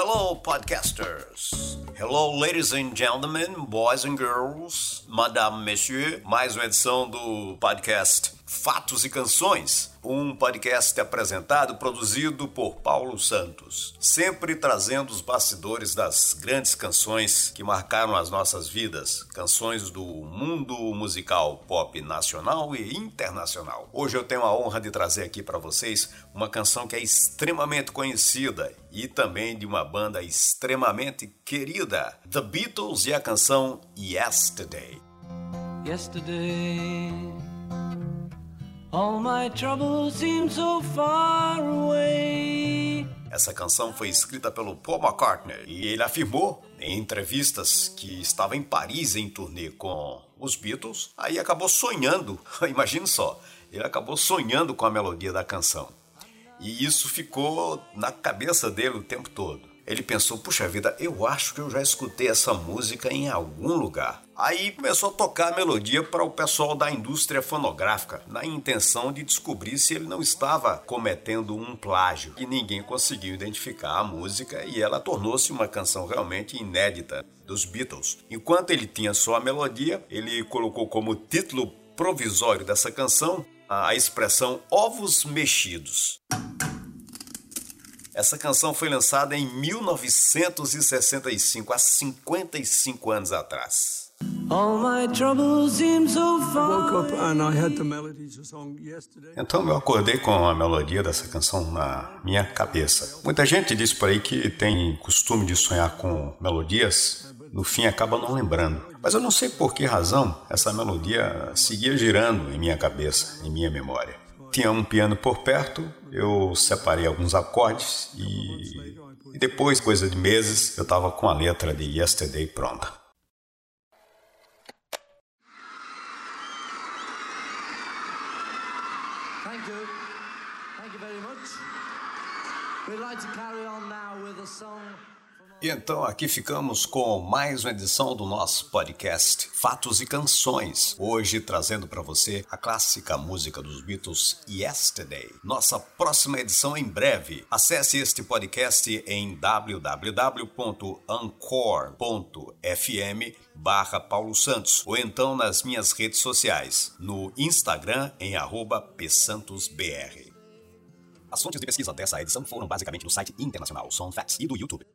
Hello, podcasters. Hello, ladies and gentlemen, boys and girls, madame, monsieur. Mais uma edição do podcast Fatos e Canções, um podcast apresentado, produzido por Paulo Santos, sempre trazendo os bastidores das grandes canções que marcaram as nossas vidas, canções do mundo musical pop nacional e internacional. Hoje eu tenho a honra de trazer aqui para vocês uma canção que é extremamente conhecida e também de uma banda extremamente querida, The Beatles e a canção Yesterday. Yesterday All my troubles seem so far away. Essa canção foi escrita pelo Paul McCartney e ele afirmou em entrevistas que estava em Paris em turnê com os Beatles, aí acabou sonhando, imagine só, ele acabou sonhando com a melodia da canção. E isso ficou na cabeça dele o tempo todo. Ele pensou, puxa vida, eu acho que eu já escutei essa música em algum lugar. Aí começou a tocar a melodia para o pessoal da indústria fonográfica, na intenção de descobrir se ele não estava cometendo um plágio. E ninguém conseguiu identificar a música e ela tornou-se uma canção realmente inédita dos Beatles. Enquanto ele tinha só a melodia, ele colocou como título provisório dessa canção a expressão ovos mexidos. Essa canção foi lançada em 1965, há 55 anos atrás. Então eu acordei com a melodia dessa canção na minha cabeça. Muita gente diz por aí que tem costume de sonhar com melodias, no fim acaba não lembrando. Mas eu não sei por que razão essa melodia seguia girando em minha cabeça, em minha memória tinha um piano por perto, eu separei alguns acordes e, e depois, coisa de meses, eu estava com a letra de Yesterday pronta. Thank you. Thank you very much. We'd like to carry on now with. E então aqui ficamos com mais uma edição do nosso podcast Fatos e Canções. Hoje trazendo para você a clássica música dos Beatles Yesterday. Nossa próxima edição em breve. Acesse este podcast em www.ancor.fm barra Paulo Santos ou então nas minhas redes sociais, no Instagram em arroba psantosbr. As fontes de pesquisa dessa edição foram basicamente do site internacional Soundfacts e do YouTube.